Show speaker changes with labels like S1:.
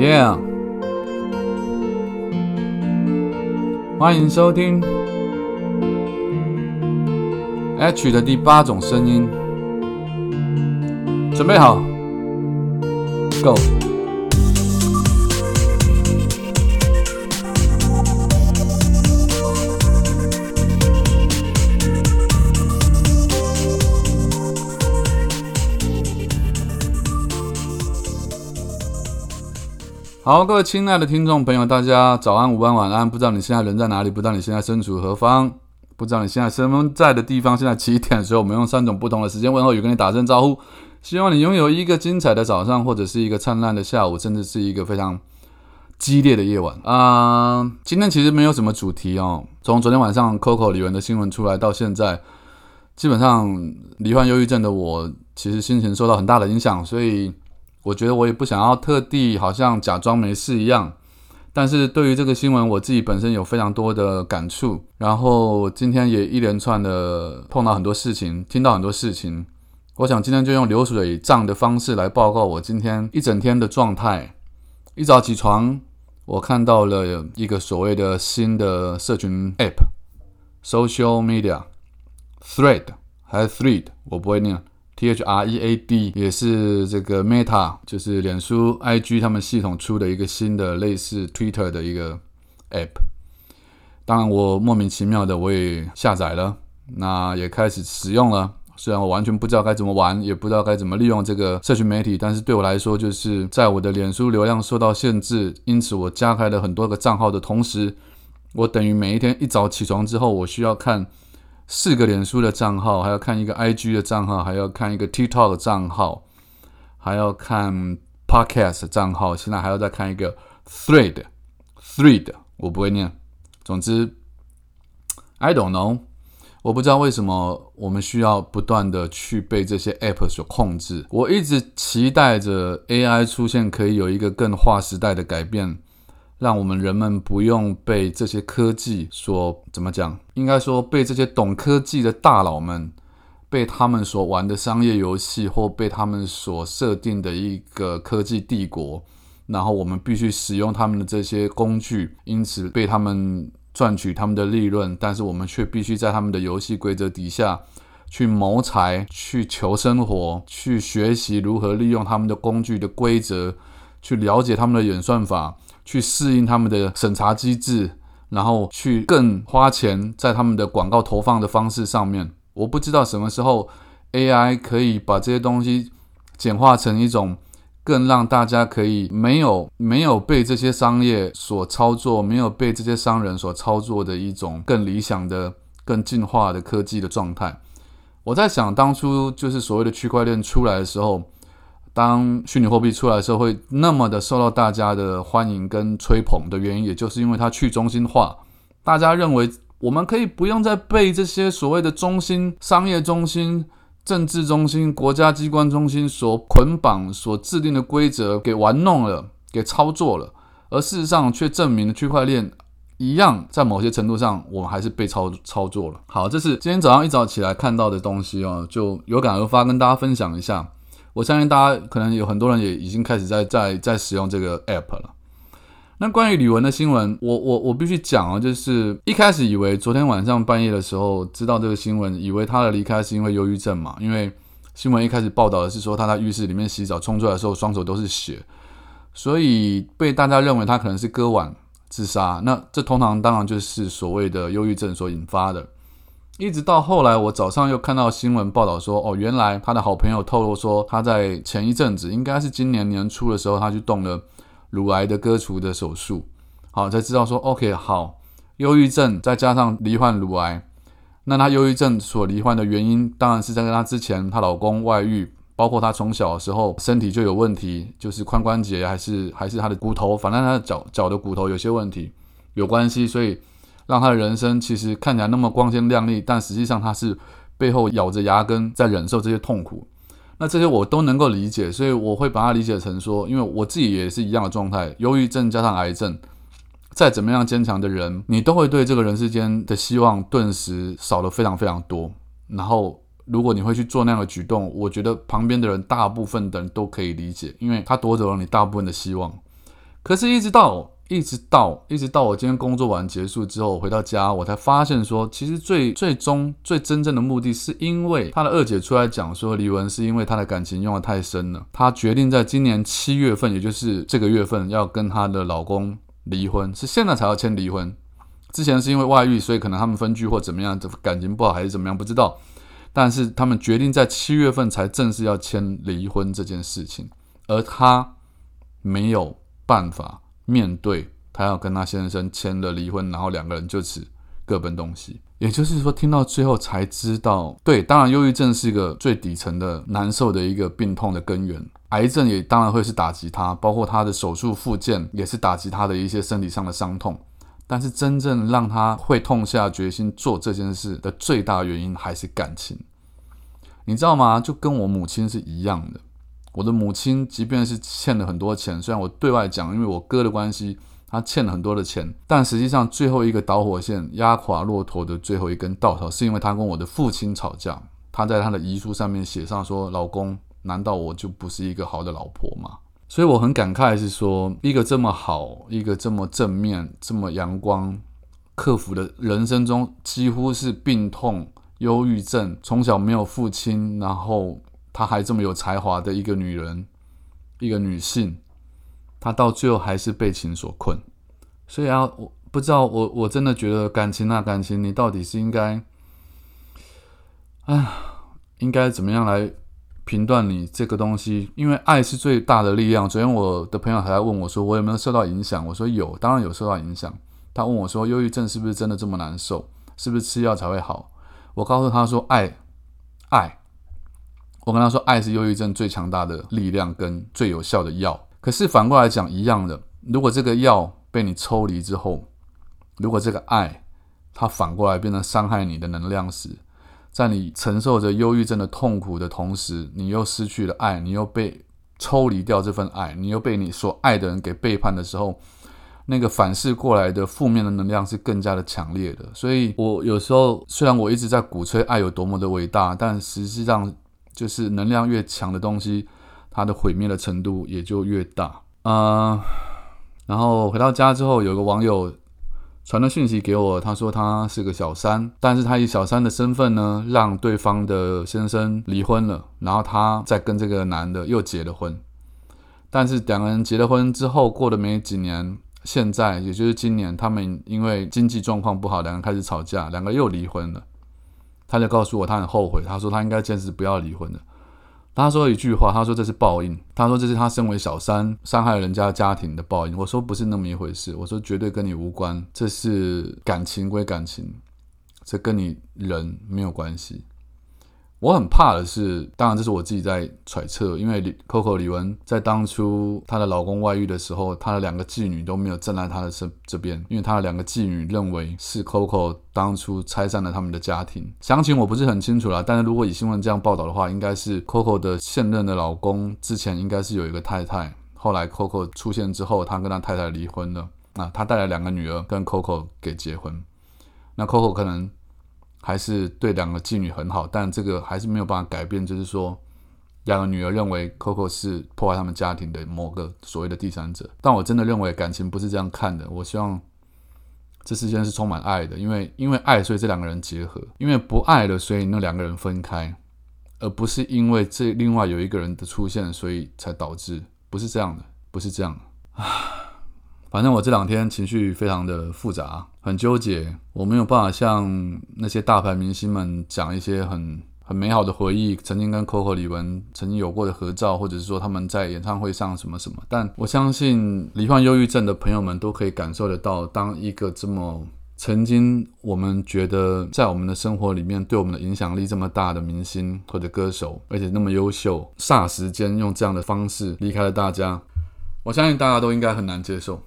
S1: Yeah，欢迎收听 H 的第八种声音，准备好，Go。好，各位亲爱的听众朋友，大家早安、午安、晚安。不知道你现在人在哪里？不知道你现在身处何方？不知道你现在身在的地方现在几点？所以我们用三种不同的时间问候语跟你打声招呼。希望你拥有一个精彩的早上，或者是一个灿烂的下午，甚至是一个非常激烈的夜晚啊！今天其实没有什么主题哦。从昨天晚上 Coco 李玟的新闻出来到现在，基本上罹患忧郁症的我，其实心情受到很大的影响，所以。我觉得我也不想要特地好像假装没事一样，但是对于这个新闻，我自己本身有非常多的感触。然后今天也一连串的碰到很多事情，听到很多事情。我想今天就用流水账的方式来报告我今天一整天的状态。一早起床，我看到了一个所谓的新的社群 App，Social Media，Thread 还是 Thread，我不会念。T H R E A D 也是这个 Meta，就是脸书 I G 他们系统出的一个新的类似 Twitter 的一个 App。当然，我莫名其妙的我也下载了，那也开始使用了。虽然我完全不知道该怎么玩，也不知道该怎么利用这个社群媒体，但是对我来说，就是在我的脸书流量受到限制，因此我加开了很多个账号的同时，我等于每一天一早起床之后，我需要看。四个脸书的账号，还要看一个 IG 的账号，还要看一个 TikTok 的账号，还要看 Podcast 账号，现在还要再看一个 Thread，Thread 我不会念。总之，I don't know，我不知道为什么我们需要不断的去被这些 App 所控制。我一直期待着 AI 出现，可以有一个更划时代的改变。让我们人们不用被这些科技所怎么讲？应该说被这些懂科技的大佬们，被他们所玩的商业游戏，或被他们所设定的一个科技帝国，然后我们必须使用他们的这些工具，因此被他们赚取他们的利润，但是我们却必须在他们的游戏规则底下去谋财、去求生活、去学习如何利用他们的工具的规则，去了解他们的演算法。去适应他们的审查机制，然后去更花钱在他们的广告投放的方式上面。我不知道什么时候 AI 可以把这些东西简化成一种更让大家可以没有没有被这些商业所操作，没有被这些商人所操作的一种更理想的、更进化的科技的状态。我在想，当初就是所谓的区块链出来的时候。当虚拟货币出来的时候，会那么的受到大家的欢迎跟吹捧的原因，也就是因为它去中心化。大家认为我们可以不用再被这些所谓的中心、商业中心、政治中心、国家机关中心所捆绑、所制定的规则给玩弄了、给操作了，而事实上却证明了区块链一样，在某些程度上，我们还是被操操作了。好，这是今天早上一早起来看到的东西哦，就有感而发，跟大家分享一下。我相信大家可能有很多人也已经开始在在在使用这个 app 了。那关于李玟的新闻，我我我必须讲啊，就是一开始以为昨天晚上半夜的时候知道这个新闻，以为他的离开是因为忧郁症嘛，因为新闻一开始报道的是说他在浴室里面洗澡，冲出来的时候双手都是血，所以被大家认为他可能是割腕自杀。那这通常当然就是所谓的忧郁症所引发的。一直到后来，我早上又看到新闻报道说，哦，原来他的好朋友透露说，他在前一阵子，应该是今年年初的时候，他去动了乳癌的割除的手术，好才知道说，OK，好，忧郁症再加上罹患乳癌，那他忧郁症所罹患的原因，当然是在跟他之前她老公外遇，包括他从小的时候身体就有问题，就是髋关节还是还是他的骨头，反正他的脚脚的骨头有些问题有关系，所以。让他的人生其实看起来那么光鲜亮丽，但实际上他是背后咬着牙根在忍受这些痛苦。那这些我都能够理解，所以我会把它理解成说，因为我自己也是一样的状态，忧郁症加上癌症，再怎么样坚强的人，你都会对这个人世间的希望顿时少了非常非常多。然后，如果你会去做那样的举动，我觉得旁边的人大部分的人都可以理解，因为他夺走了你大部分的希望。可是，一直到一直到一直到我今天工作完结束之后，回到家，我才发现说，其实最最终最真正的目的是因为他的二姐出来讲说，李玟是因为她的感情用的太深了，她决定在今年七月份，也就是这个月份，要跟她的老公离婚，是现在才要签离婚。之前是因为外遇，所以可能他们分居或怎么样，感情不好还是怎么样，不知道。但是他们决定在七月份才正式要签离婚这件事情，而他没有办法面对，他要跟他先生签了离婚，然后两个人就此各奔东西。也就是说，听到最后才知道，对，当然忧郁症是一个最底层的难受的一个病痛的根源，癌症也当然会是打击他，包括他的手术复健也是打击他的一些身体上的伤痛。但是真正让他会痛下决心做这件事的最大原因还是感情，你知道吗？就跟我母亲是一样的。我的母亲即便是欠了很多钱，虽然我对外讲，因为我哥的关系，他欠了很多的钱，但实际上最后一个导火线压垮骆驼的最后一根稻草，是因为他跟我的父亲吵架。他在他的遗书上面写上说：“老公，难道我就不是一个好的老婆吗？”所以我很感慨，是说一个这么好、一个这么正面、这么阳光、克服的人生中几乎是病痛、忧郁症，从小没有父亲，然后她还这么有才华的一个女人，一个女性，她到最后还是被情所困。所以啊，我不知道，我我真的觉得感情啊，感情，你到底是应该，啊，应该怎么样来？评断你这个东西，因为爱是最大的力量。昨天我的朋友还在问我，说我有没有受到影响？我说有，当然有受到影响。他问我说，忧郁症是不是真的这么难受？是不是吃药才会好？我告诉他说，爱，爱。我跟他说，爱是忧郁症最强大的力量跟最有效的药。可是反过来讲，一样的，如果这个药被你抽离之后，如果这个爱它反过来变成伤害你的能量时，在你承受着忧郁症的痛苦的同时，你又失去了爱，你又被抽离掉这份爱，你又被你所爱的人给背叛的时候，那个反噬过来的负面的能量是更加的强烈的。所以，我有时候虽然我一直在鼓吹爱有多么的伟大，但实际上就是能量越强的东西，它的毁灭的程度也就越大。嗯，然后回到家之后，有个网友。传了讯息给我，他说他是个小三，但是他以小三的身份呢，让对方的先生离婚了，然后他再跟这个男的又结了婚，但是两个人结了婚之后，过了没几年，现在也就是今年，他们因为经济状况不好，两个人开始吵架，两个又离婚了。他就告诉我，他很后悔，他说他应该坚持不要离婚的。他说一句话，他说这是报应，他说这是他身为小三伤害人家家庭的报应。我说不是那么一回事，我说绝对跟你无关，这是感情归感情，这跟你人没有关系。我很怕的是，当然这是我自己在揣测，因为 Coco 李玟在当初她的老公外遇的时候，她的两个妓女都没有站在她的身这边，因为她的两个妓女认为是 Coco 当初拆散了他们的家庭。详情我不是很清楚啦，但是如果以新闻这样报道的话，应该是 Coco 的现任的老公之前应该是有一个太太，后来 Coco 出现之后，他跟他太太离婚了，啊，他带了两个女儿跟 Coco 给结婚，那 Coco 可能。还是对两个妓女很好，但这个还是没有办法改变。就是说，两个女儿认为 Coco 是破坏他们家庭的某个所谓的第三者。但我真的认为感情不是这样看的。我希望这世间是充满爱的，因为因为爱，所以这两个人结合；因为不爱了，所以那两个人分开，而不是因为这另外有一个人的出现，所以才导致。不是这样的，不是这样啊。反正我这两天情绪非常的复杂，很纠结。我没有办法像那些大牌明星们讲一些很很美好的回忆，曾经跟 Coco 李玟曾经有过的合照，或者是说他们在演唱会上什么什么。但我相信罹患忧郁症的朋友们都可以感受得到，当一个这么曾经我们觉得在我们的生活里面对我们的影响力这么大的明星或者歌手，而且那么优秀，霎时间用这样的方式离开了大家，我相信大家都应该很难接受。